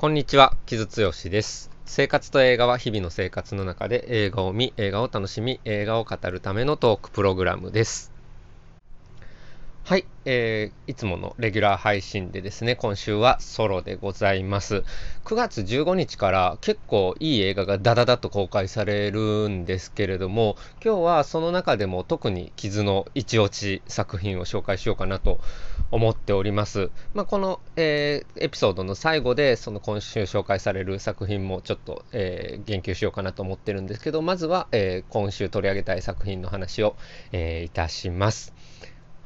こんにちは、木津剛です。生活と映画は日々の生活の中で映画を見、映画を楽しみ、映画を語るためのトークプログラムです。はい、えー、いつものレギュラー配信でですね、今週はソロでございます。9月15日から結構いい映画がダダダと公開されるんですけれども、今日はその中でも特に傷の一落ち作品を紹介しようかなと思っております。まあ、この、えー、エピソードの最後で、その今週紹介される作品もちょっと、えー、言及しようかなと思ってるんですけど、まずは、え今週取り上げたい作品の話を、えいたします。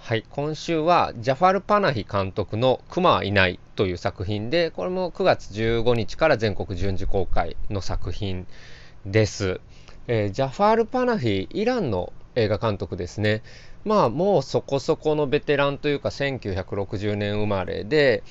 はい、今週はジャファル・パナヒ監督の「熊はいない」という作品でこれも9月15日から全国順次公開の作品です、え、ジャファール・パナヒイランの映画監督ですねまあもうそこそこのベテランというか1960年生まれで、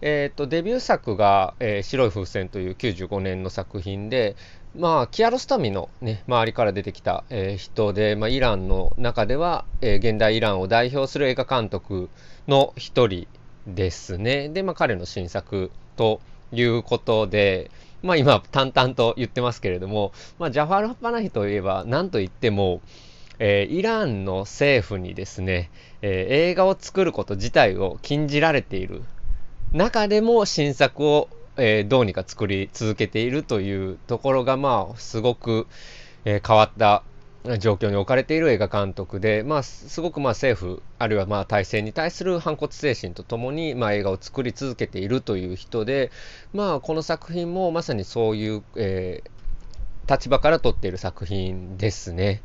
えーと、デビュー作が、えー、白い風船という95年の作品でまあ、キアロスタミの、ね、周りから出てきた、えー、人で、まあ、イランの中では、えー、現代イランを代表する映画監督の一人ですね。で、まあ、彼の新作ということで、まあ、今、淡々と言ってますけれども、まあ、ジャファル・ハパナヒといえば、何と言っても、えー、イランの政府にですね、え映画を作ること自体を禁じられている中でも新作をえー、どうにか作り続けているというところが、まあ、すごく、え、変わった状況に置かれている映画監督で、まあ、すごくまあ政府あるいはまあ体制に対する反骨精神とともにまあ映画を作り続けているという人で、まあ、この作品もまさにそういう、えー、立場から撮っている作品ですね。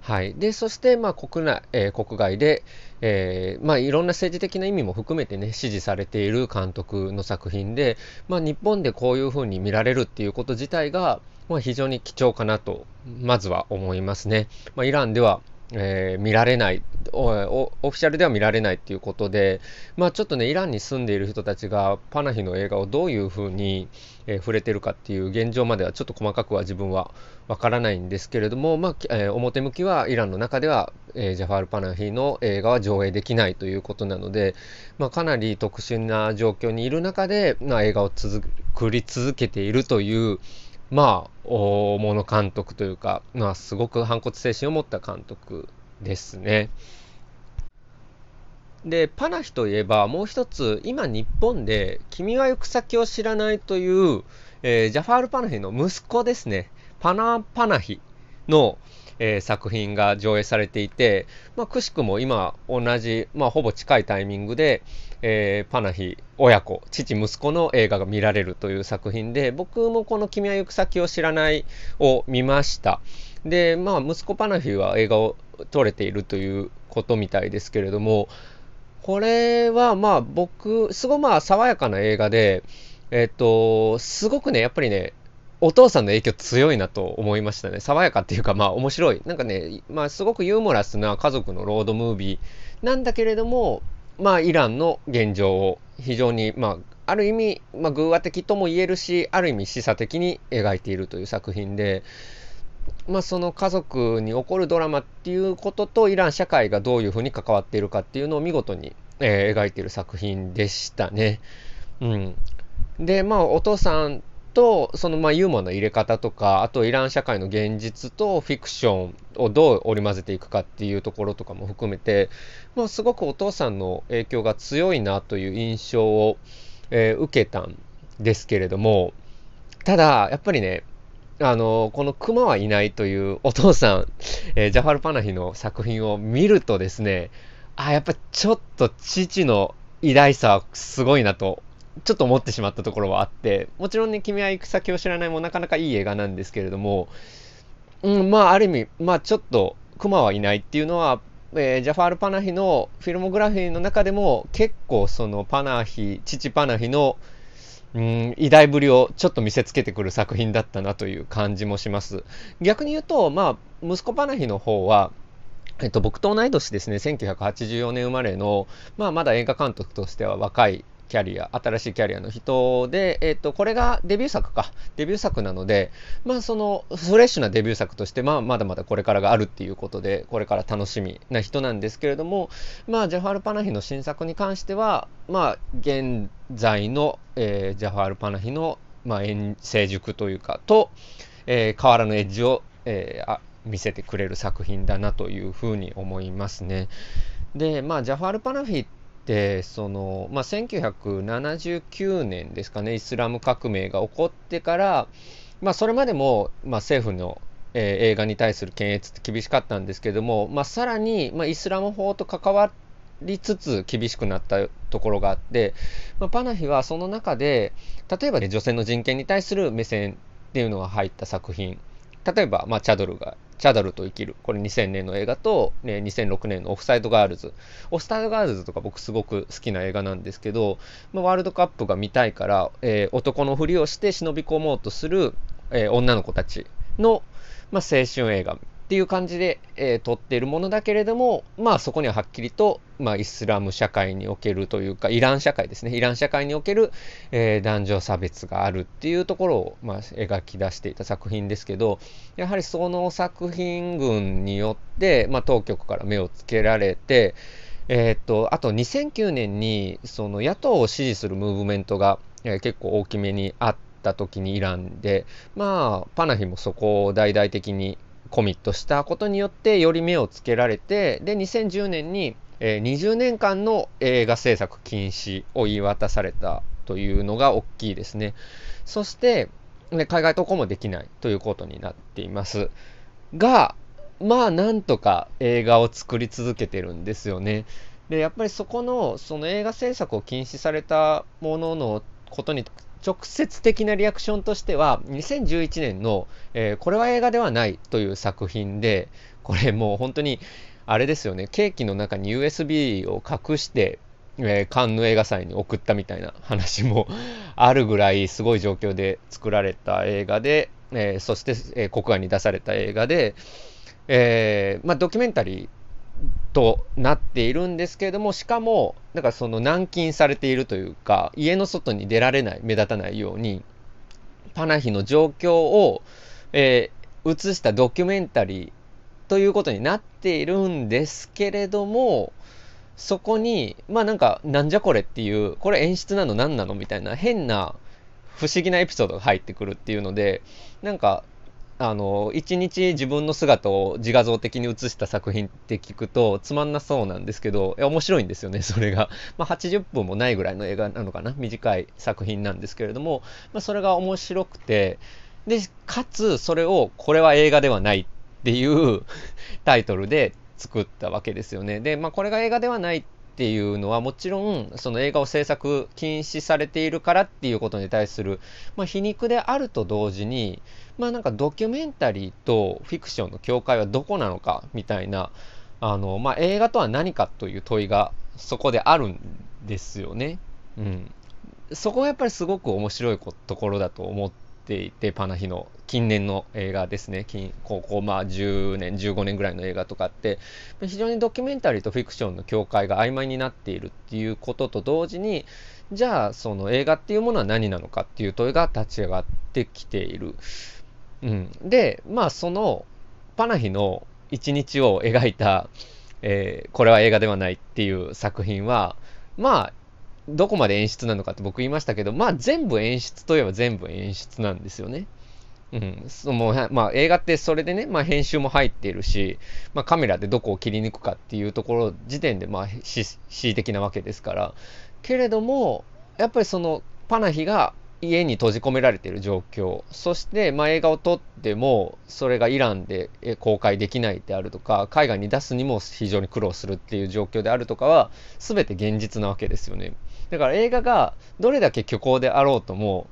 はい、でそして、まあ、国内、えー、国外で、えーまあ、いろんな政治的な意味も含めてね支持されている監督の作品で、まあ、日本でこういうふうに見られるっていうこと自体が、まあ、非常に貴重かなとまずは思いますね。まあ、イランではえー、見られない。オフィシャルでは見られないっていうことで、まあ、ちょっとねイランに住んでいる人たちがパナヒの映画をどういうふうに、えー、触れてるかっていう現状まではちょっと細かくは自分はわからないんですけれども、まあえー、表向きはイランの中では、えジャファール・パナヒの映画は上映できないということなので、まあ、かなり特殊な状況にいる中で、まあ、映画を作り続けているというまあ、大物監督というか、まあ、すごく反骨精神を持った監督ですね。で、パナヒといえば、もう一つ、今日本で、君は行く先を知らないという、えー、ジャファール・パナヒの息子ですね。パナ・パナヒの、えー、作品が上映されていて、まあ、くしくも今同じ、まあ、ほぼ近いタイミングで、えー、パナヒ親子、父、息子の映画が見られるという作品で、僕もこの君は行く先を知らないを見ました。で、まあ、息子パナヒは映画を撮れているということみたいですけれども、これはまあ僕、すごいまあ爽やかな映画で、えっ、と、すごくね、やっぱりね、お父さんの影響強いなと思いましたね。爽やかっていうか、まあ面白い。なんかね、まあすごくユーモラスな家族のロードムービーなんだけれども、まあイランの現状を非常に、まあある意味、まあ偶話的とも言えるし、ある意味示唆的に描いているという作品で、まあその家族に起こるドラマっていうこととイラン社会がどういうふうに関わっているかっていうのを見事に、えー、描いている作品でしたね。うん。で、まあお父さんと、そのまあユーモアの入れ方とか、あとイラン社会の現実とフィクションをどう織り交ぜていくかっていうところとかも含めて、まあ、すごくお父さんの影響が強いなという印象を、えー、受けたんですけれども、ただ、やっぱりね、あの、この熊はいないという お父さん、えー、ジャファル・パナヒの作品を見るとですね、あ、やっぱちょっと父の偉大さはすごいなとちょっと思ってしまったところはあって、もちろんね、君は行く先を知らないもなかなかいい映画なんですけれども、うん、まあ、ある意味、まあ、ちょっと、熊はいないっていうのは、えー、ジャファール・パナヒのフィルモグラフィーの中でも、結構そのパナヒ、父パナヒの、うん、偉大ぶりをちょっと見せつけてくる作品だったなという感じもします。逆に言うと、まあ、息子パナヒの方は、えっと、僕と同い年ですね、1984年生まれの、まあ、まだ映画監督としては若いキャリア、新しいキャリアの人で、えっ、と、これがデビュー作か。デビュー作なので、まあ、その、フレッシュなデビュー作として、まあ、まだまだこれからがあるっていうことで、これから楽しみな人なんですけれども、まあ、ジャファール・パナヒの新作に関しては、まあ、現在の、えー、ジャファール・パナヒのまあ、成熟というか、と、えー、変わらぬエッジを、えー、あ見せてくれる作品だなというふうに思いますね。で、まあ、ジャファール・パナフィってその、まあ、1979年ですかねイスラム革命が起こってから、まあ、それまでも、まあ、政府の、えー、映画に対する検閲って厳しかったんですけども、まあ、さらに、まあ、イスラム法と関わりつつ厳しくなったところがあって、まあ、パナヒはその中で例えば、ね、女性の人権に対する目線っていうのが入った作品。例えば、まあ、チャドルがチャダルと生きる。これ2000年の映画と、ね、2006年のオフサイドガールズ。オフサイドガールズとか僕すごく好きな映画なんですけど、まあ、ワールドカップが見たいから、えー、男のふりをして忍び込もうとする、えー、女の子たちの、まあ、青春映画っていう感じで、えー、撮っているものだけれども、まあそこにははっきりと、まあイスラム社会におけるというか、イラン社会ですね。イラン社会における、えー、男女差別があるっていうところを、まあ、描き出していた作品ですけど、やはりその作品群によって、まあ当局から目をつけられて、えー、っと、あと2009年に、その野党を支持するムーブメントが、えー、結構大きめにあった時にイランで、まあ、パナヒもそこを大々的にコミットしたことによってより目をつけられてで2010年に、えー、20年間の映画制作禁止を言い渡されたというのが大きいですね。そして海外渡航もできないということになっています。がまあなんとか映画を作り続けてるんですよね。でやっぱりそこのその映画制作を禁止されたもののことに直接的なリアクションとしては、2011年の、えー、これは映画ではないという作品で、これもう本当に、あれですよね、ケーキの中に USB を隠して、えー、カンヌ映画祭に送ったみたいな話も あるぐらいすごい状況で作られた映画で、えー、そして、え、国外に出された映画で、えまあ、ドキュメンタリーとなっているんですけれども、しかも、だからその軟禁されているというか、家の外に出られない、目立たないように、パナヒの状況を、えー、映したドキュメンタリーということになっているんですけれども、そこに、まあなんか、なんじゃこれっていう、これ演出なの何なのみたいな変な不思議なエピソードが入ってくるっていうので、なんか、あの、一日自分の姿を自画像的に写した作品って聞くとつまんなそうなんですけど、面白いんですよね、それが。まあ、80分もないぐらいの映画なのかな短い作品なんですけれども、まあ、それが面白くて、で、かつ、それを、これは映画ではないっていうタイトルで作ったわけですよね。で、まあ、これが映画ではないってていうのはもちろんその映画を制作禁止されているからっていうことに対する、まあ、皮肉であると同時にまあなんかドキュメンタリーとフィクションの境界はどこなのかみたいなあの、まあ、映画とは何かという問いがそこであるんですよね。うん。そこがやっぱりすごく面白いところだと思っていて、パナヒの近年の映画ですね。近ここまあ10年、15年ぐらいの映画とかって、非常にドキュメンタリーとフィクションの境界が曖昧になっているっていうことと同時に、じゃあその映画っていうものは何なのかっていう問いが立ち上がってきている。うん、で、まあそのパナヒの一日を描いた、えー、これは映画ではないっていう作品は、まあ、どこまで演出なのかって僕言いましたけど、まあ全部演出といえば全部演出なんですよね。うん、そのまあ、映画ってそれでね、まあ、編集も入っているし、まあ、カメラでどこを切り抜くかっていうところ時点でまあ恣意的なわけですから。けれどもやっぱりそのパナヒが家に閉じ込められている状況そして、まあ、映画を撮ってもそれがイランで公開できないであるとか海外に出すにも非常に苦労するっていう状況であるとかは全て現実なわけですよね。だから映画がどれだけ虚構であろうとも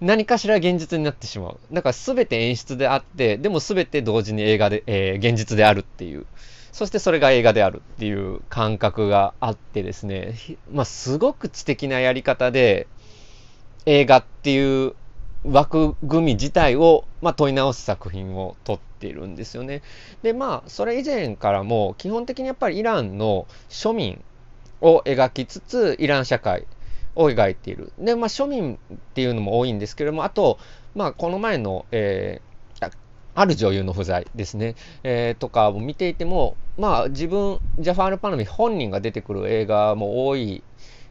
何かしら現実になってしまう。だから全て演出であってでも全て同時に映画で、えー、現実であるっていう。そしてそれが映画であるっていう感覚があってですね、まあ、すごく知的なやり方で、映画っていう枠組み自体を、まあ、問い直す作品を撮っているんですよね。で、まあ、それ以前からも、基本的にやっぱりイランの庶民を描きつつ、イラン社会を描いている。で、まあ、庶民っていうのも多いんですけれども、あと、まあ、この前の、えー、ある女優の不在ですね、えー、とかを見ていても、まあ、自分、ジャファール・パナミ本人が出てくる映画も多い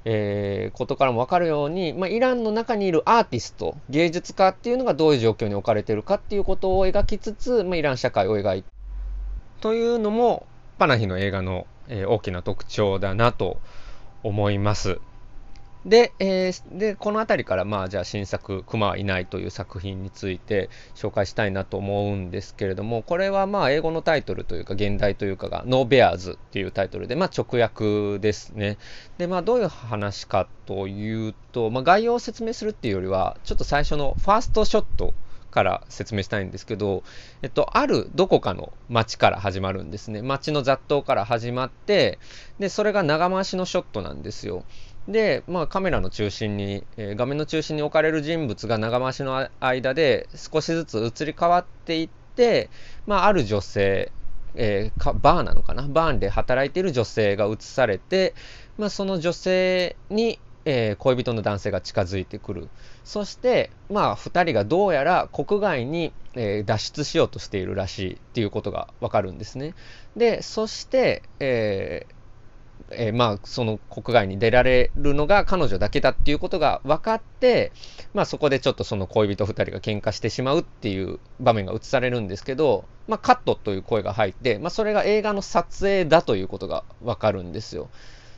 えー、ことからも分かるように、まあ、イランの中にいるアーティスト芸術家っていうのがどういう状況に置かれてるかっていうことを描きつつ、まあ、イラン社会を描いてというのもパナヒの映画の、えー、大きな特徴だなと思います。で、えー、で、この辺りから、まあ、じゃあ新作、熊はいないという作品について紹介したいなと思うんですけれども、これはまあ、英語のタイトルというか、現代というかが、ノーベアーズっていうタイトルで、まあ、直訳ですね。で、まあ、どういう話かというと、まあ、概要を説明するっていうよりは、ちょっと最初のファーストショットから説明したいんですけど、えっと、あるどこかの街から始まるんですね。街の雑踏から始まって、で、それが長回しのショットなんですよ。で、まあ、カメラの中心に、えー、画面の中心に置かれる人物が長回しの間で少しずつ移り変わっていって、まあ、ある女性、えー、バーなのかな？バーンで働いている女性が映されて、まあ、その女性に、えー、恋人の男性が近づいてくる。そして、まあ、二人がどうやら国外に、えー、脱出しようとしているらしいっていうことがわかるんですね。で、そして、えーえー、まあ、その国外に出られるのが彼女だけだっていうことが分かって、まあ、そこでちょっとその恋人2人が喧嘩してしまうっていう場面が映されるんですけど、まあ、カットという声が入って、まあ、それが映画の撮影だということが分かるんですよ。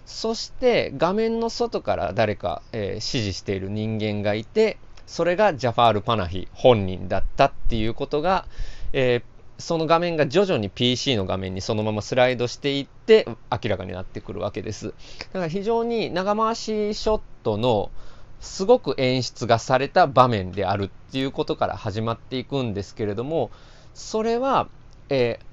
そして画面の外から誰か、えー、指示している人間がいて、それがジャファール・パナヒ本人だったっていうことが、えー、その画面が徐々に PC の画面にそのままスライドしていって明らかになってくるわけです。だから非常に長回しショットのすごく演出がされた場面であるっていうことから始まっていくんですけれども、それは、えー、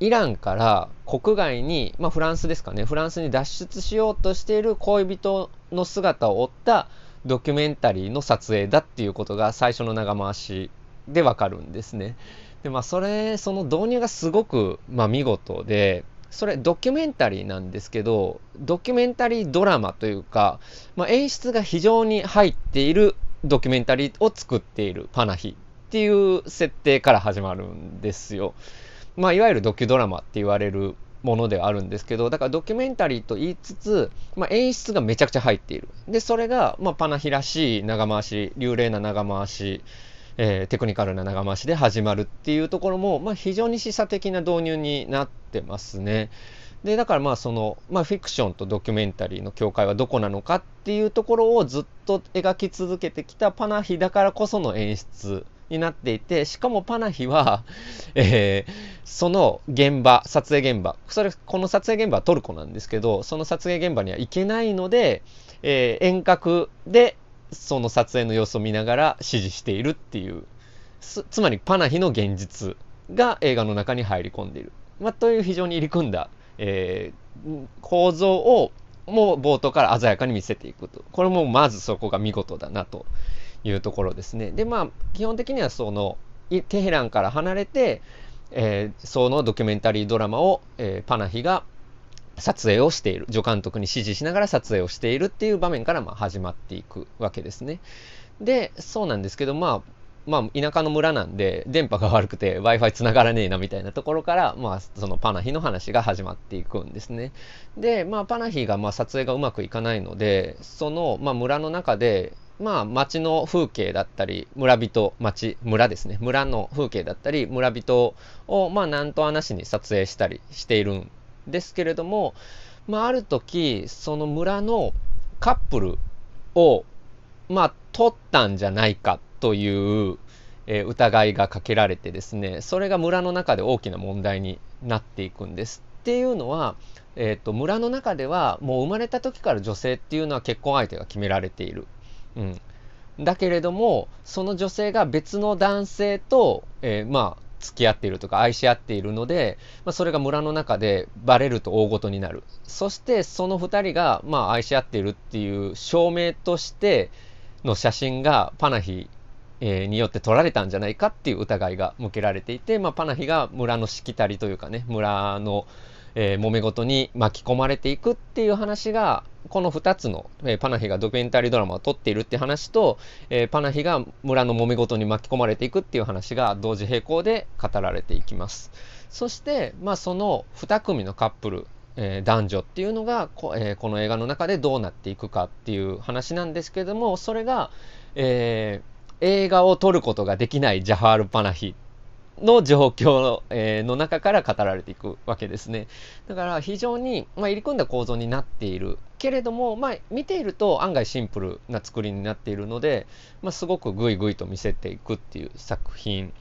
イランから国外に、まあフランスですかね、フランスに脱出しようとしている恋人の姿を追ったドキュメンタリーの撮影だっていうことが最初の長回しでわかるんですね。で、まあ、それ、その導入がすごく、まあ、見事で、それドキュメンタリーなんですけど、ドキュメンタリードラマというか、まあ、演出が非常に入っているドキュメンタリーを作っているパナヒっていう設定から始まるんですよ。まあ、いわゆるドキュドラマって言われるものではあるんですけど、だからドキュメンタリーと言いつつ、まあ、演出がめちゃくちゃ入っている。で、それが、まあ、パナヒらしい長回し、流麗な長回し、えー、テクニカルな長回しで始まるっていうところも、まあ、非常に示唆的な導入になってますね。で、だからまあその、まあフィクションとドキュメンタリーの境界はどこなのかっていうところをずっと描き続けてきたパナヒだからこその演出になっていて、しかもパナヒは、えー、その現場、撮影現場、それ、この撮影現場はトルコなんですけど、その撮影現場には行けないので、えー、遠隔でその撮影の様子を見ながら指示しているっていう、つまりパナヒの現実が映画の中に入り込んでいる。まあ、という非常に入り組んだ、えー、構造をもう冒頭から鮮やかに見せていくと。これもまずそこが見事だなというところですね。で、まあ、基本的にはその、テヘランから離れて、えー、そのドキュメンタリードラマを、えー、パナヒが撮影をしている。助監督に指示しながら撮影をしているっていう場面からま始まっていくわけですね。で、そうなんですけど、まあ、まあ、田舎の村なんで、電波が悪くて Wi-Fi 繋がらねえなみたいなところから、まあ、そのパナヒの話が始まっていくんですね。で、まあ、パナヒがまあ撮影がうまくいかないので、その、まあ、村の中で、まあ、町の風景だったり、村人、町、村ですね。村の風景だったり、村人を、まあ、なんと話に撮影したりしているんですけれども、まあ、ある時、その村のカップルを、まあ、取ったんじゃないかという、えー、疑いがかけられてですね、それが村の中で大きな問題になっていくんです。っていうのは、えっ、ー、と、村の中ではもう生まれた時から女性っていうのは結婚相手が決められている。うん。だけれども、その女性が別の男性と、えー、まあ、付き合っているとか愛し合っているので、まあ、それが村の中でバレると大事になる。そしてその2人がまあ愛し合っているっていう証明としての写真がパナヒによって撮られたんじゃないかっていう疑いが向けられていて、まあ、パナヒが村のしきたりというかね、村のえー、揉め事に巻き込まれていくっていう話が、この2つの、えー、パナヒがドキュメンタリードラマを撮っているって話と、えー、パナヒが村の揉め事に巻き込まれていくっていう話が同時並行で語られていきます。そして、まあ、その2組のカップル、えー、男女っていうのがこ,、えー、この映画の中でどうなっていくかっていう話なんですけれどもそれが、えー、映画を撮ることができないジャハール・パナヒの状況のえの中から語られていくわけですね。だから非常に、まあ、入り組んだ構造になっているけれども、まあ、見ていると案外シンプルな作りになっているので、まあ、すごくグイグイと見せていくっていう作品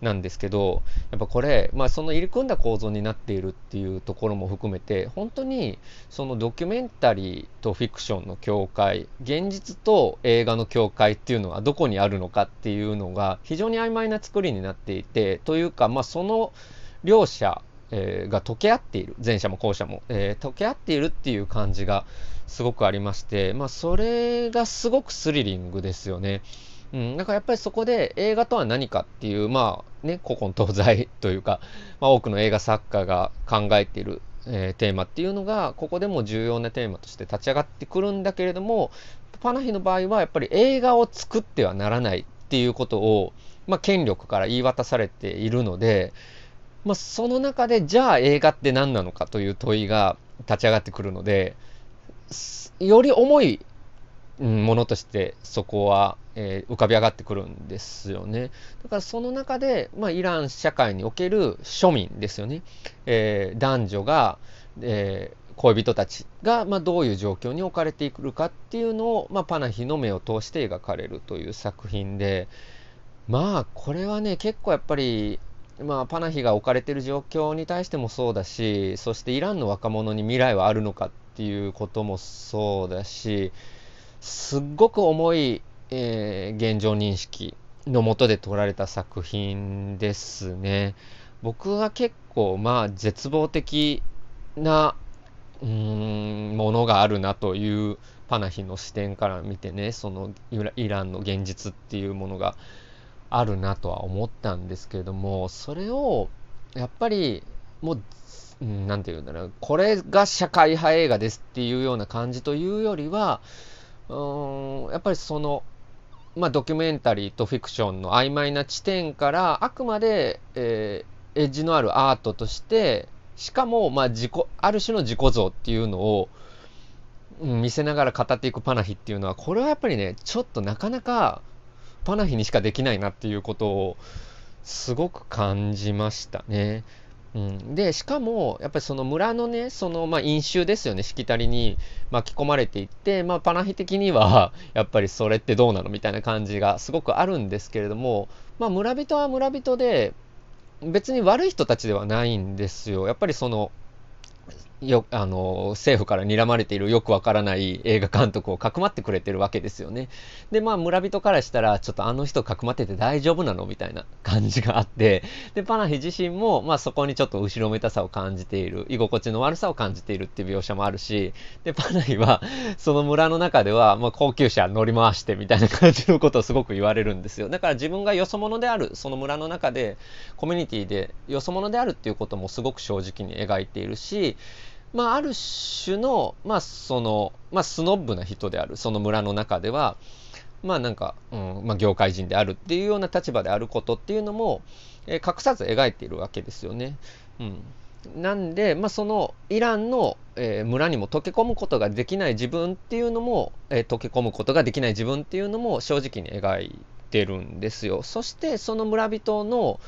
なんですけどやっぱこれ、まあ、その入り組んだ構造になっているっていうところも含めて本当にそのドキュメンタリーとフィクションの境界現実と映画の境界っていうのはどこにあるのかっていうのが非常に曖昧な作りになっていてというか、まあ、その両者、えー、が溶け合っている前者も後者も、えー、溶け合っているっていう感じがすごくありまして、まあ、それがすごくスリリングですよね。うん、だからやっぱりそこで映画とは何かっていう、まあね、古今東西というか、まあ、多くの映画作家が考えている、えー、テーマっていうのが、ここでも重要なテーマとして立ち上がってくるんだけれども、パナヒの場合はやっぱり映画を作ってはならないっていうことを、まあ、権力から言い渡されているので、まあ、その中でじゃあ映画って何なのかという問いが立ち上がってくるので、より重いものとしてそこは、えー、浮かび上がってくるんですよね。だからその中で、まあ、イラン社会における庶民ですよね。えー、男女が、えー、恋人たちが、まあ、どういう状況に置かれていくかっていうのを、まあ、パナヒの目を通して描かれるという作品でまあこれはね結構やっぱりまあ、パナヒが置かれている状況に対してもそうだしそしてイランの若者に未来はあるのかっていうこともそうだしすっごく重い、えー、現状認識のもとで撮られた作品ですね。僕は結構まあ絶望的なうーんものがあるなというパナヒの視点から見てねそのイランの現実っていうものがあるなとは思ったんですけれどもそれをやっぱりもう何て言うんだろうこれが社会派映画ですっていうような感じというよりはうんやっぱりその、まあ、ドキュメンタリーとフィクションの曖昧な地点からあくまで、えー、エッジのあるアートとしてしかも、まあ、自己ある種の自己像っていうのを、うん、見せながら語っていくパナヒっていうのはこれはやっぱりねちょっとなかなかパナヒにしかできないなっていうことをすごく感じましたね。うん、でしかもやっぱりその村のねそのまあ飲酒ですよね。しきたりに巻き込まれていって、まあ、パナヒ的には やっぱりそれってどうなのみたいな感じがすごくあるんですけれども、まあ、村人は村人で別に悪い人たちではないんですよ。やっぱりそのよあの政府から睨まれているよくわからない映画監督をかくまってくれてるわけですよね。でまあ村人からしたらちょっとあの人かくまってて大丈夫なのみたいな感じがあってでパナヒ自身も、まあ、そこにちょっと後ろめたさを感じている居心地の悪さを感じているっていう描写もあるしでパナヒはその村の中では、まあ、高級車乗り回してみたいな感じのことをすごく言われるんですよ。だから自分がよそ者であるその村の中でコミュニティでよそ者であるっていうこともすごく正直に描いているしまあ、ある種の、まあ、その、まあ、スノブな人である、その村の中では、まあ、なんか、うん、まあ、業界人であるっていうような立場であることっていうのも、えー、隠さず描いているわけですよね。うん。なんで、まあ、そのイランの、えー、村にも溶け込むことができない自分っていうのも、えー、溶け込むことができない自分っていうのも正直に描いてるんですよ。そしてその村人の、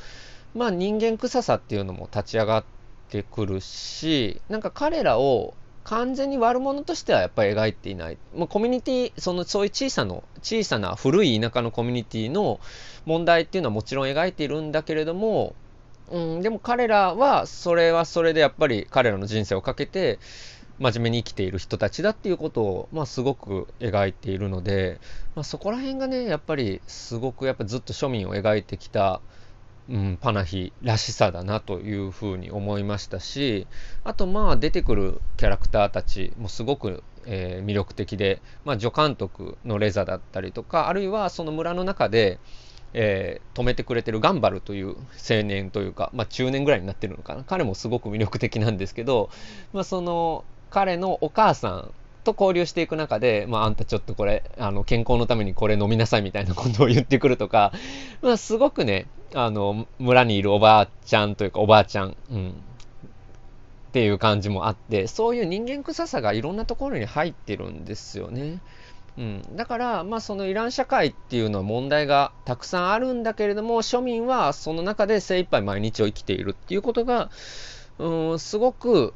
まあ、人間臭さっていうのも立ち上がっててくるし、なんか彼らを完全に悪者としてはやっぱり描いていない。まあ、コミュニティ、そのそういう小さな、小さな古い田舎のコミュニティの問題っていうのはもちろん描いているんだけれども、うん、でも彼らはそれはそれでやっぱり彼らの人生をかけて真面目に生きている人たちだっていうことを、まあ、すごく描いているので、まあ、そこら辺がねやっぱりすごくやっぱずっと庶民を描いてきたうん、パナヒらしさだなというふうに思いましたしあとまあ出てくるキャラクターたちもすごく、えー、魅力的で、まあ、助監督のレザだったりとかあるいはその村の中で、えー、止めてくれてるガンバルという青年というか、まあ、中年ぐらいになってるのかな。彼もすごく魅力的なんですけど、まあ、その彼のお母さんと交流していく中で、まあ、あんたちょっとこれ、あの、健康のためにこれ飲みなさいみたいなことを言ってくるとか、まあ、すごくね、あの、村にいるおばあちゃんというか、おばあちゃん、うん、っていう感じもあって、そういう人間臭さがいろんなところに入ってるんですよね。うん、だから、まあ、そのイラン社会っていうのは問題がたくさんあるんだけれども、庶民はその中で精一杯毎日を生きているっていうことが、うん、すごく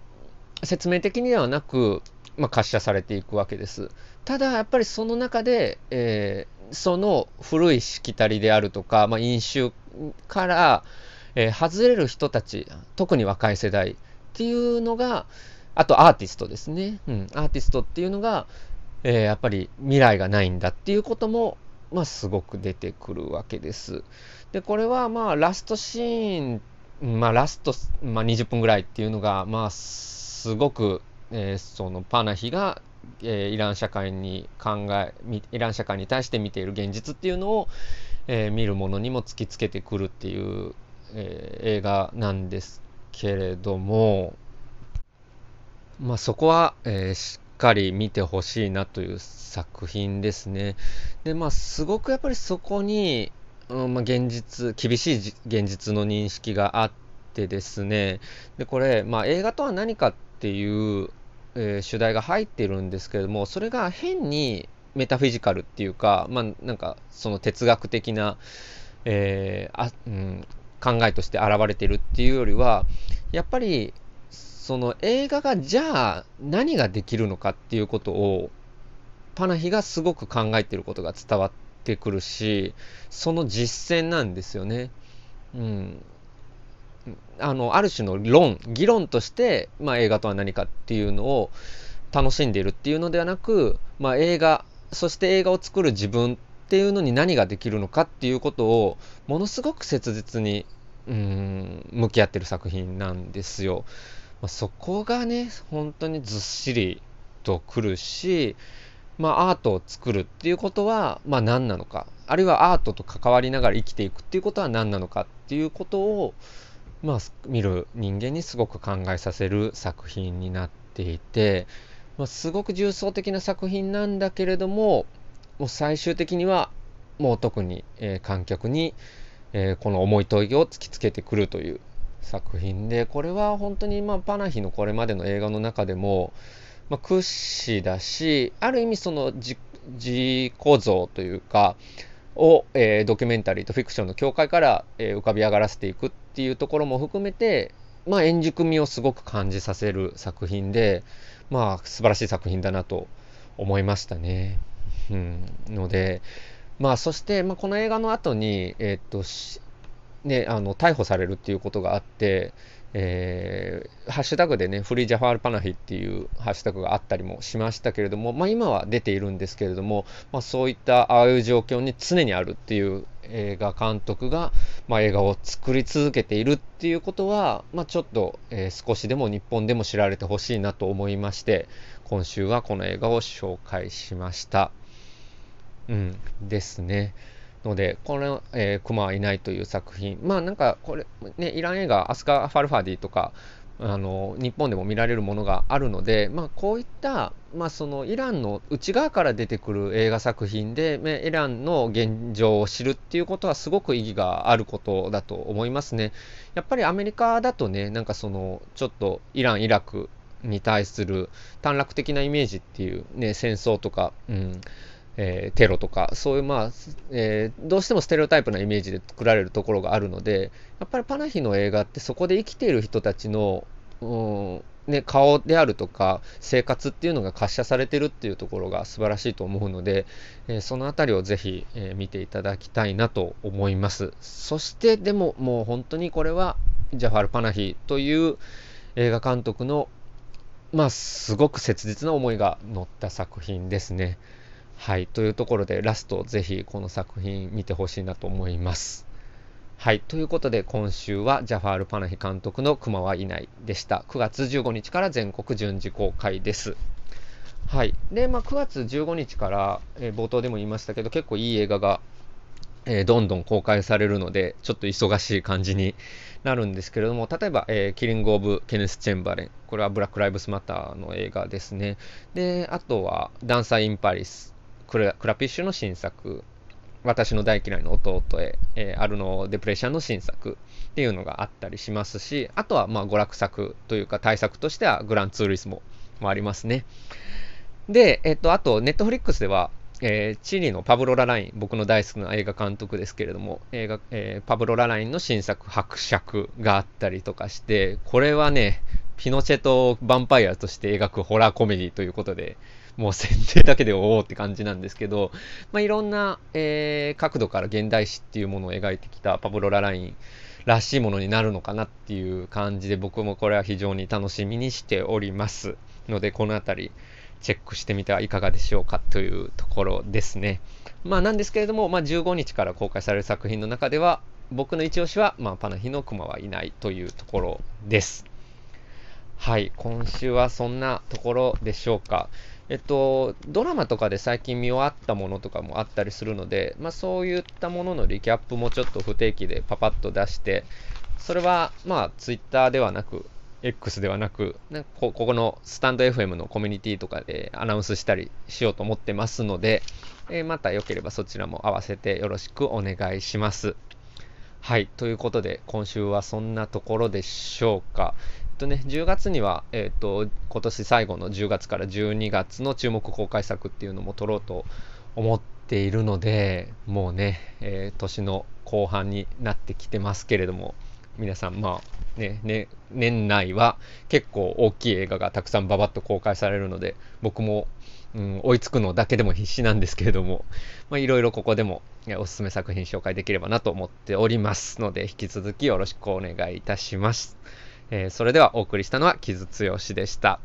説明的にではなく、まあ、滑車されていくわけです。ただ、やっぱりその中で、えー、その古いしきたりであるとか、まあ、飲酒から、えー、外れる人たち、特に若い世代っていうのが、あとアーティストですね。うん、アーティストっていうのが、えー、やっぱり未来がないんだっていうことも、まあ、すごく出てくるわけです。で、これはまあ、ラストシーン、まあ、ラスト、まあ、20分ぐらいっていうのが、まあ、すごく、えー、そのパナヒが、えー、イラン社会に考え、イラン社会に対して見ている現実っていうのを、えー、見るものにも突きつけてくるっていう、え、映画なんですけれども、まあ、そこは、え、しっかり見てほしいなという作品ですね。で、まあ、すごくやっぱりそこに、うんまあ、現実、厳しい現実の認識があってですね、で、これ、まあ、映画とは何かっていう、えー、主題が入ってるんですけれども、それが変にメタフィジカルっていうか、まあ、なんか、その哲学的な、えー、あ、うん、考えとして現れてるっていうよりは、やっぱり、その映画がじゃあ何ができるのかっていうことを、パナヒがすごく考えてることが伝わってくるし、その実践なんですよね。うん。あの、ある種の論、議論として、まあ映画とは何かっていうのを楽しんでいるっていうのではなく、まあ映画、そして映画を作る自分っていうのに何ができるのかっていうことをものすごく切実にうん向き合ってる作品なんですよ。まあ、そこがね本当にずっしりとくるし、まあ、アートを作るっていうことは、まあ、何なのかあるいはアートと関わりながら生きていくっていうことは何なのかっていうことを、まあ、見る人間にすごく考えさせる作品になっていて、まあ、すごく重層的な作品なんだけれどももう最終的にはもう特に、えー、観客に、えー、この重い問いを突きつけてくるという作品でこれは本当に、まあ、パナヒのこれまでの映画の中でも、まあ、屈指だしある意味その自己像というかを、えー、ドキュメンタリーとフィクションの境界から、えー、浮かび上がらせていくっていうところも含めて、まあ、円熟味をすごく感じさせる作品で、まあ、素晴らしい作品だなと思いましたね。うん、ので、まあ、そして、まあ、この映画の後に、えー、っと、ね、あの、逮捕されるっていうことがあって、えー、ハッシュタグでね、フリージャファールパナヒっていうハッシュタグがあったりもしましたけれども、まあ今は出ているんですけれども、まあそういったああいう状況に常にあるっていう映画監督が、まあ映画を作り続けているっていうことは、まあちょっと、えー、少しでも日本でも知られてほしいなと思いまして、今週はこの映画を紹介しました。うん、ですね。ので、この、えー、クマはいないという作品。まあなんか、これ、ね、イラン映画、アスカ・ファルファディとか、あの、日本でも見られるものがあるので、まあこういった、まあそのイランの内側から出てくる映画作品で、イランの現状を知るっていうことはすごく意義があることだと思いますね。やっぱりアメリカだとね、なんかその、ちょっとイラン、イラクに対する短絡的なイメージっていうね、戦争とか、うん、えー、テロとか、そういうまあ、えー、どうしてもステレオタイプなイメージで作られるところがあるので、やっぱりパナヒの映画ってそこで生きている人たちの、うんね、顔であるとか生活っていうのが滑車されてるっていうところが素晴らしいと思うので、えー、そのあたりをぜひ、えー、見ていただきたいなと思います。そしてでももう本当にこれはジャファル・パナヒという映画監督のまあすごく切実な思いが乗った作品ですね。はい。というところで、ラスト、ぜひこの作品見てほしいなと思います。はい。ということで、今週はジャファール・パナヒ監督の熊はいないでした。9月15日から全国順次公開です。はい。で、まあ、9月15日から、えー、冒頭でも言いましたけど、結構いい映画が、えー、どんどん公開されるので、ちょっと忙しい感じになるんですけれども、例えば、えー、キリング・オブ・ケネス・チェンバレン。これはブラック・ライブスマターの映画ですね。で、あとは、ダンサー・イン・パリス。クラクラピッシュの新作私の大嫌いな弟へ、えー、アルノ・デプレッシャンの新作っていうのがあったりしますし、あとはまあ娯楽作というか対策としてはグランツーリスモもありますね。で、えっと、あと、ネットフリックスでは、えー、チリのパブロ・ラライン、僕の大好きな映画監督ですけれども、映画えー、パブロ・ララインの新作、伯爵があったりとかして、これはね、ピノチェとヴァンパイアとして描くホラーコメディということで、もう設定だけでおおって感じなんですけど、まあ、いろんな、えー、角度から現代史っていうものを描いてきたパブロ・ララインらしいものになるのかなっていう感じで、僕もこれは非常に楽しみにしておりますので、このあたり、チェックしてみてはいかがでしょうかというところですね。まあなんですけれども、まあ、15日から公開される作品の中では、僕の一押しは、まあ、パナヒのクマはいないというところです。はい、今週はそんなところでしょうか。えっと、ドラマとかで最近見終わったものとかもあったりするので、まあ、そういったもののリキャップもちょっと不定期でパパッと出して、それはまあ Twitter ではなく、X ではなく、なここのスタンド FM のコミュニティとかでアナウンスしたりしようと思ってますので、えー、またよければそちらも合わせてよろしくお願いします。はい、ということで今週はそんなところでしょうか。とね、10月には、えっと、今年最後の10月から12月の注目公開作っていうのも撮ろうと思っているので、もうね、えー、年の後半になってきてますけれども、皆さん、まあね、ね、年内は結構大きい映画がたくさんババッと公開されるので、僕も、うん、追いつくのだけでも必死なんですけれども、まあ、いろいろここでもおすすめ作品紹介できればなと思っておりますので、引き続きよろしくお願いいたします。えー、それではお送りしたのは、木津剛でした。